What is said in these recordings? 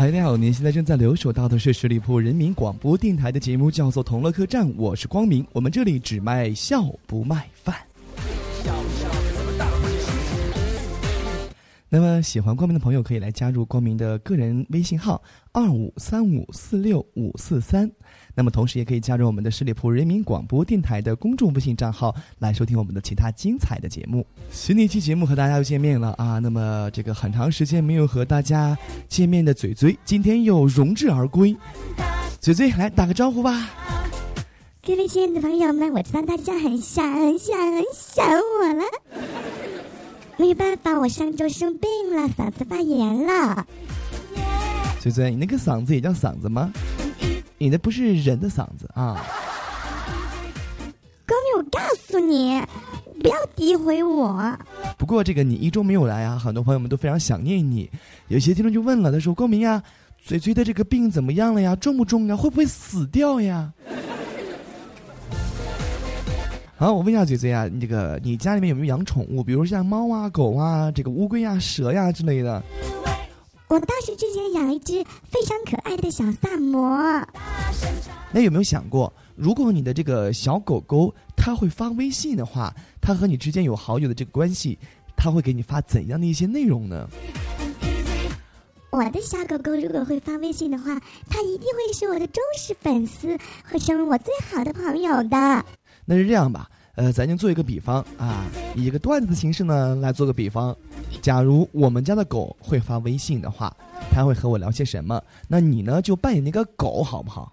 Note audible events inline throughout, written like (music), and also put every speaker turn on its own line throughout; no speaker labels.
嗨，大家好，您现在正在留守到的是十里铺人民广播电台的节目，叫做《同乐客栈》，我是光明，我们这里只卖笑不卖饭。那么喜欢光明的朋友可以来加入光明的个人微信号二五三五四六五四三。那么同时也可以加入我们的十里铺人民广播电台的公众微信账号来收听我们的其他精彩的节目。新的一期节目和大家又见面了啊！那么这个很长时间没有和大家见面的嘴嘴，今天又荣至而归。嘴嘴来打个招呼吧。
各位亲爱的朋友们，我知道大家很想很想很想我了。没办法，我上周生病了，嗓子发炎了。
嘴嘴，你那个嗓子也叫嗓子吗？你那不是人的嗓子啊！
哥明，我告诉你，不要诋毁我。
不过这个你一周没有来啊，很多朋友们都非常想念你。有些听众就问了，他说：“光明呀，嘴嘴的这个病怎么样了呀？重不重啊？会不会死掉呀？”好，我问一下嘴嘴啊，你这个你家里面有没有养宠物？比如像猫啊、狗啊、这个乌龟啊、蛇呀之类的。
我倒是之前养了一只非常可爱的小萨摩。
那有没有想过，如果你的这个小狗狗它会发微信的话，它和你之间有好友的这个关系，它会给你发怎样的一些内容呢？
我的小狗狗如果会发微信的话，它一定会是我的忠实粉丝，会成为我最好的朋友的。
那是这样吧，呃，咱就做一个比方啊，以一个段子的形式呢来做个比方。假如我们家的狗会发微信的话，它会和我聊些什么？那你呢就扮演那个狗好不好？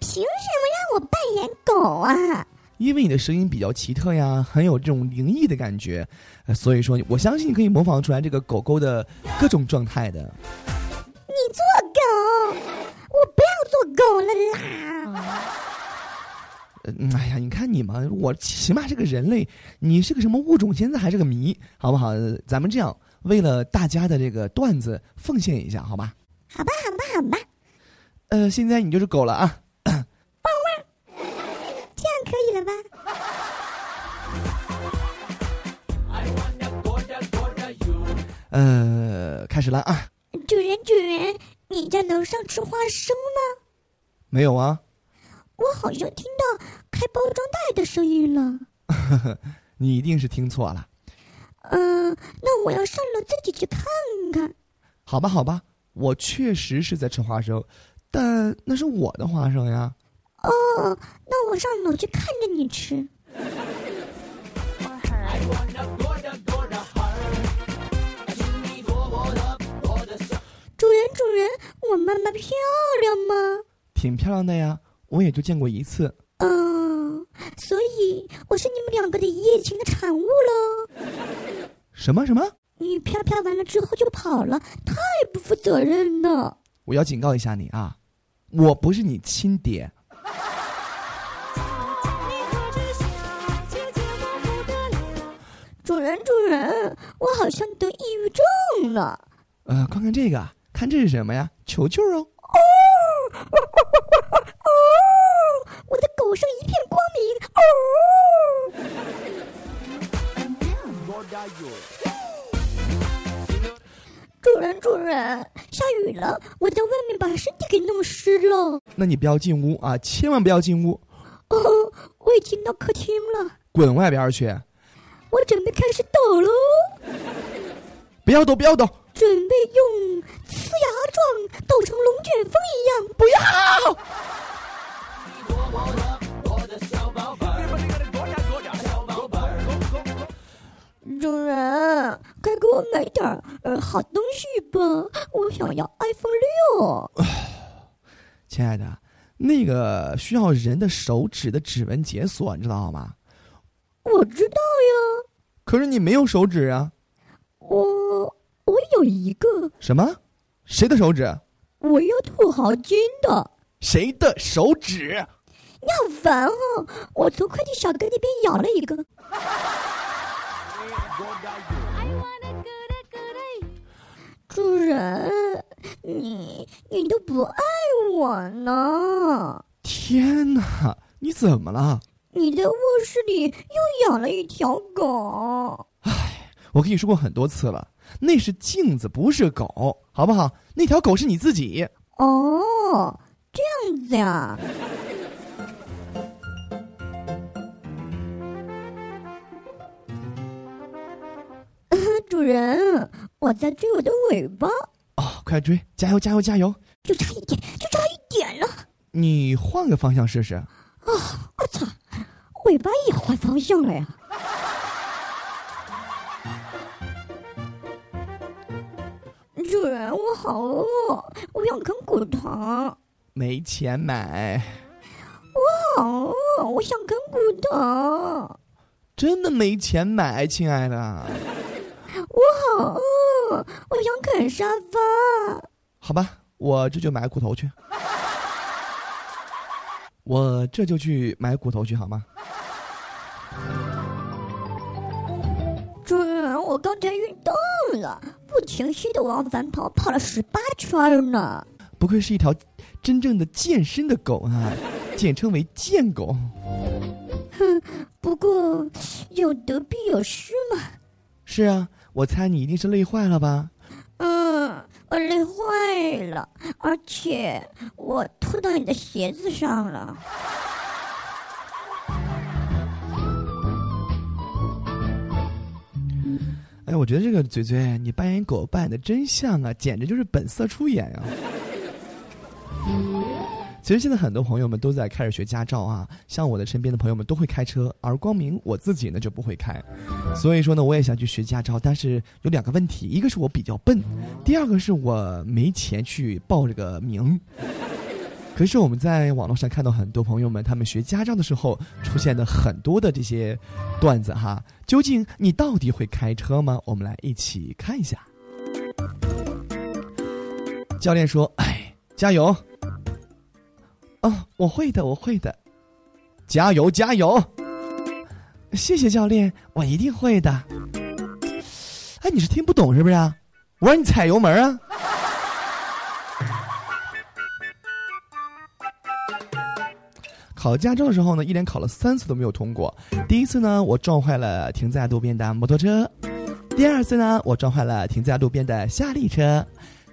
凭什么让我扮演狗啊？
因为你的声音比较奇特呀，很有这种灵异的感觉，所以说我相信你可以模仿出来这个狗狗的各种状态的。
你做狗，我不要做狗了啦。
嗯，哎呀，你看你嘛，我起码是个人类，你是个什么物种？现在还是个谜，好不好？咱们这样，为了大家的这个段子奉献一下，好吧？
好吧，好吧，好吧。
呃，现在你就是狗了啊！(clears throat) 汪
汪，这样可以了吧？
呃，开始了啊！
主人，主人，你在楼上吃花生吗？
没有啊。
我好像听到开包装袋的声音了。(laughs)
你一定是听错了。
嗯，那我要上楼自己去看看。
好吧，好吧，我确实是在吃花生，但那是我的花生呀。
哦，那我上楼去看着你吃。主人，主人，我妈妈漂亮吗？
挺漂亮的呀。我也就见过一次，
嗯，所以我是你们两个的一夜情的产物喽。
什么什么？
你啪啪完了之后就跑了，太不负责任了。
我要警告一下你啊，我不是你亲爹。
主人，主人，我好像得抑郁症了。
呃，看看这个，看这是什么呀？球球哦。
我的狗生一片光明。哦，主人，主人，下雨了，我在外面把身体给弄湿了。
那你不要进屋啊，千万不要进屋。
哦，我已经到客厅了。
滚外边去！
我准备开始抖喽。
不要抖，不要抖。
准备用呲牙状抖成龙卷风一样。
不要。
主人，快给我买点呃好东西吧！我想要 iPhone 六。
亲爱的，那个需要人的手指的指纹解锁，你知道吗？
我知道呀。
可是你没有手指啊。
我我有一个。
什么？谁的手指？
我要土豪金的。
谁的手指？
你好烦哦！我从快递小哥那边咬了一个。主人，你你都不爱我呢！
天哪，你怎么了？
你在卧室里又养了一条狗。
唉，我跟你说过很多次了，那是镜子，不是狗，好不好？那条狗是你自己。
哦，这样子呀。(laughs) 主人，我在追我的尾巴。
哦，快追！加油，加油，加油！
就差一点，就差一点了。
你换个方向试试。啊！
我操，尾巴也换方向了呀！人，我好饿，我想啃骨头。
没钱买。
我好饿，我想啃骨头。
真的没钱买，亲爱的。
我好饿，我想啃沙发。
好吧，我这就买骨头去。我这就去买骨头去，好吗？
主人，我刚才运动了，不停息的往返跑，跑了十八圈呢。
不愧是一条真正的健身的狗啊，简称为健狗。
哼，(laughs) 不过有得必有失嘛。
是啊。我猜你一定是累坏了吧？
嗯，我累坏了，而且我吐到你的鞋子上了。
哎，我觉得这个嘴嘴，你扮演狗扮演的真像啊，简直就是本色出演啊！其实现在很多朋友们都在开始学驾照啊，像我的身边的朋友们都会开车，而光明我自己呢就不会开，所以说呢我也想去学驾照，但是有两个问题，一个是我比较笨，第二个是我没钱去报这个名。可是我们在网络上看到很多朋友们他们学驾照的时候出现的很多的这些段子哈，究竟你到底会开车吗？我们来一起看一下。教练说：“哎，加油。”哦，我会的，我会的，加油加油！谢谢教练，我一定会的。哎，你是听不懂是不是啊？我让你踩油门啊！考驾照的时候呢，一连考了三次都没有通过。第一次呢，我撞坏了停在路边的摩托车；第二次呢，我撞坏了停在路边的夏利车；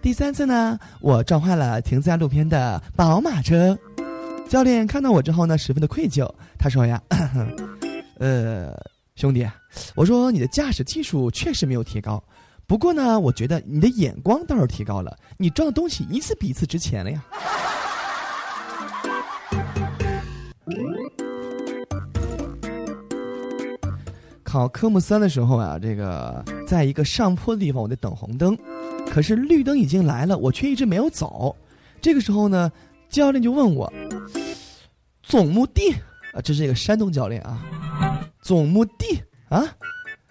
第三次呢，我撞坏了停在路边的宝马车。教练看到我之后呢，十分的愧疚。他说呀：“ (coughs) 呃，兄弟，我说你的驾驶技术确实没有提高，不过呢，我觉得你的眼光倒是提高了。你装的东西一次比一次值钱了呀。”考科目三的时候啊，这个在一个上坡的地方，我在等红灯，可是绿灯已经来了，我却一直没有走。这个时候呢。教练就问我：“总目的啊，这是一个山东教练啊，总目的啊，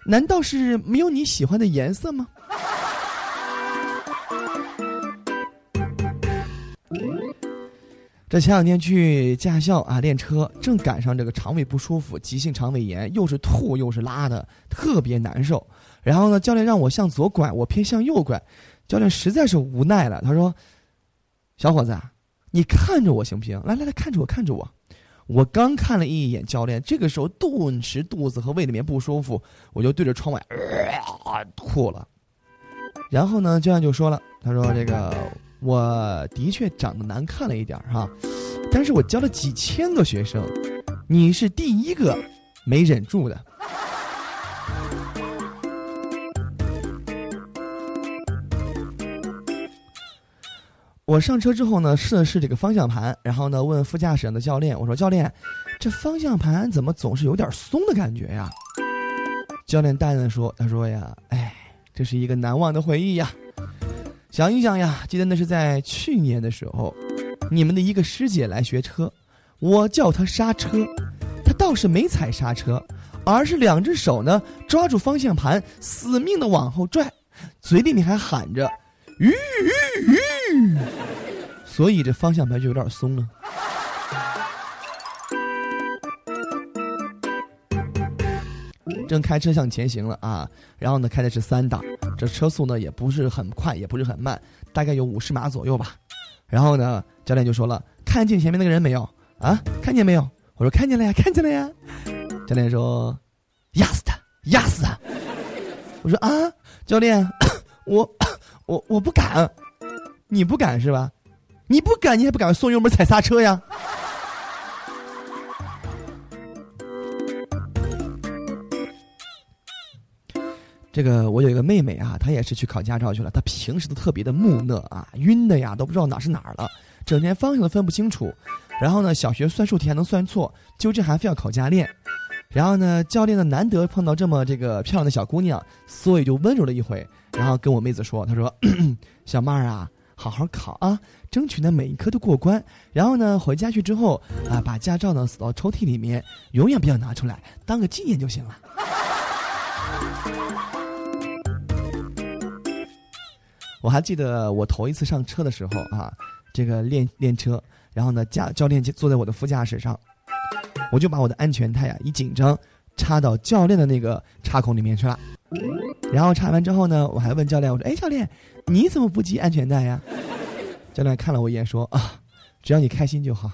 难道是没有你喜欢的颜色吗？”这前两天去驾校啊练车，正赶上这个肠胃不舒服，急性肠胃炎，又是吐又是拉的，特别难受。然后呢，教练让我向左拐，我偏向右拐，教练实在是无奈了，他说：“小伙子。”你看着我行不行？来来来，看着我，看着我。我刚看了一眼教练，这个时候顿时肚子和胃里面不舒服，我就对着窗外吐了。然后呢，教练就说了：“他说这个我的确长得难看了一点哈，但是我教了几千个学生，你是第一个没忍住的。”我上车之后呢，试了试这个方向盘，然后呢，问副驾驶上的教练：“我说教练，这方向盘怎么总是有点松的感觉呀？”教练淡淡的说：“他说呀，哎，这是一个难忘的回忆呀。想一想呀，记得那是在去年的时候，你们的一个师姐来学车，我叫她刹车，她倒是没踩刹车，而是两只手呢抓住方向盘，死命的往后拽，嘴里面还喊着“吁吁吁”，所以这方向盘就有点松了。正开车向前行了啊，然后呢开的是三档，这车速呢也不是很快，也不是很慢，大概有五十码左右吧。然后呢，教练就说了：“看见前面那个人没有？啊，看见没有？”我说：“看见了呀，看见了呀。”教练说：“压死他，压死他。”我说：“啊，教练，(coughs) 我 (coughs) 我我不敢，你不敢是吧？你不敢，你还不敢松油门踩刹车呀？”这个我有一个妹妹啊，她也是去考驾照去了。她平时都特别的木讷啊，晕的呀，都不知道哪是哪儿了，整天方向都分不清楚。然后呢，小学算数题还能算错，就这还非要考驾练。然后呢，教练呢难得碰到这么这个漂亮的小姑娘，所以就温柔了一回，然后跟我妹子说：“她说，(clears throat) 小妹儿啊，好好考啊，争取呢每一科都过关。然后呢，回家去之后啊，把驾照呢锁到抽屉里面，永远不要拿出来，当个纪念就行了。”我还记得我头一次上车的时候啊，这个练练车，然后呢，驾教练就坐在我的副驾驶上，我就把我的安全带啊一紧张，插到教练的那个插孔里面去了。然后插完之后呢，我还问教练，我说：“哎，教练，你怎么不系安全带呀？”教练看了我一眼说：“啊，只要你开心就好。”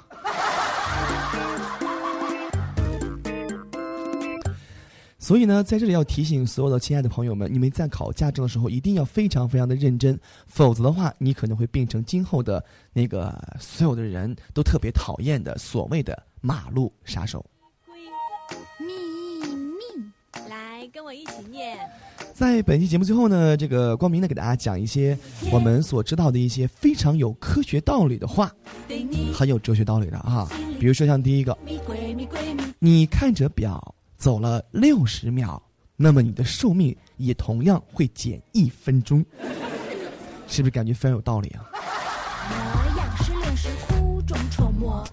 所以呢，在这里要提醒所有的亲爱的朋友们，你们在考驾照的时候一定要非常非常的认真，否则的话，你可能会变成今后的那个所有的人都特别讨厌的所谓的马路杀手。秘密，来跟我一起念。在本期节目最后呢，这个光明呢给大家讲一些我们所知道的一些非常有科学道理的话，很有哲学道理的啊。比如说像第一个，你看着表。走了六十秒，那么你的寿命也同样会减一分钟，是不是感觉非常有道理啊？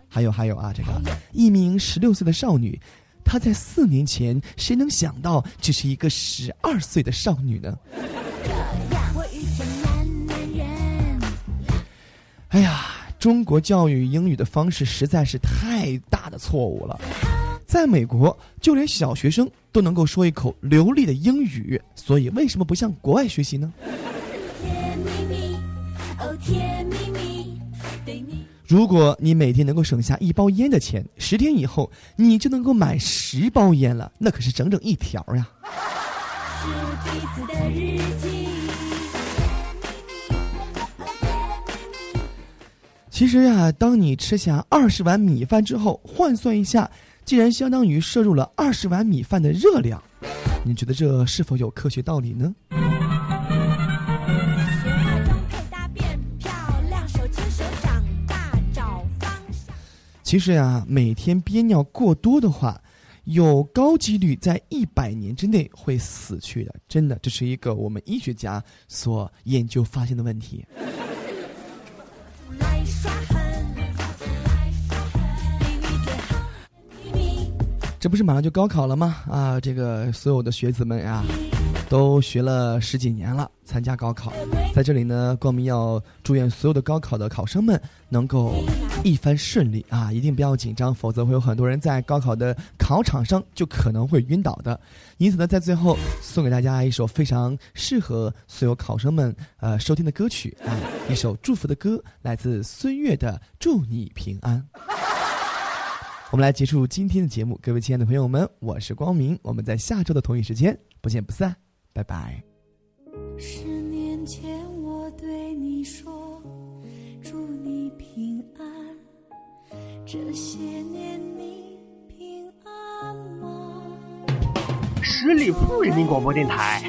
还有还有啊，这个一名十六岁的少女，她在四年前，谁能想到这是一个十二岁的少女呢？哎呀，中国教育英语的方式实在是太大的错误了。在美国，就连小学生都能够说一口流利的英语，所以为什么不向国外学习呢？如果你每天能够省下一包烟的钱，十天以后你就能够买十包烟了，那可是整整一条呀！其实呀，当你吃下二十碗米饭之后，换算一下。竟然相当于摄入了二十碗米饭的热量，你觉得这是否有科学道理呢？其实呀，每天憋尿过多的话，有高几率在一百年之内会死去的。真的，这是一个我们医学家所研究发现的问题。这不是马上就高考了吗？啊，这个所有的学子们呀，都学了十几年了，参加高考。在这里呢，光明要祝愿所有的高考的考生们能够一帆顺利啊！一定不要紧张，否则会有很多人在高考的考场上就可能会晕倒的。因此呢，在最后送给大家一首非常适合所有考生们呃收听的歌曲啊，一首祝福的歌，来自孙悦的《祝你平安》。我们来结束今天的节目，各位亲爱的朋友们，我是光明，我们在下周的同一时间不见不散，拜拜。十年前我对你说，祝你平安，这些年你平安吗？十里铺人民广播电台。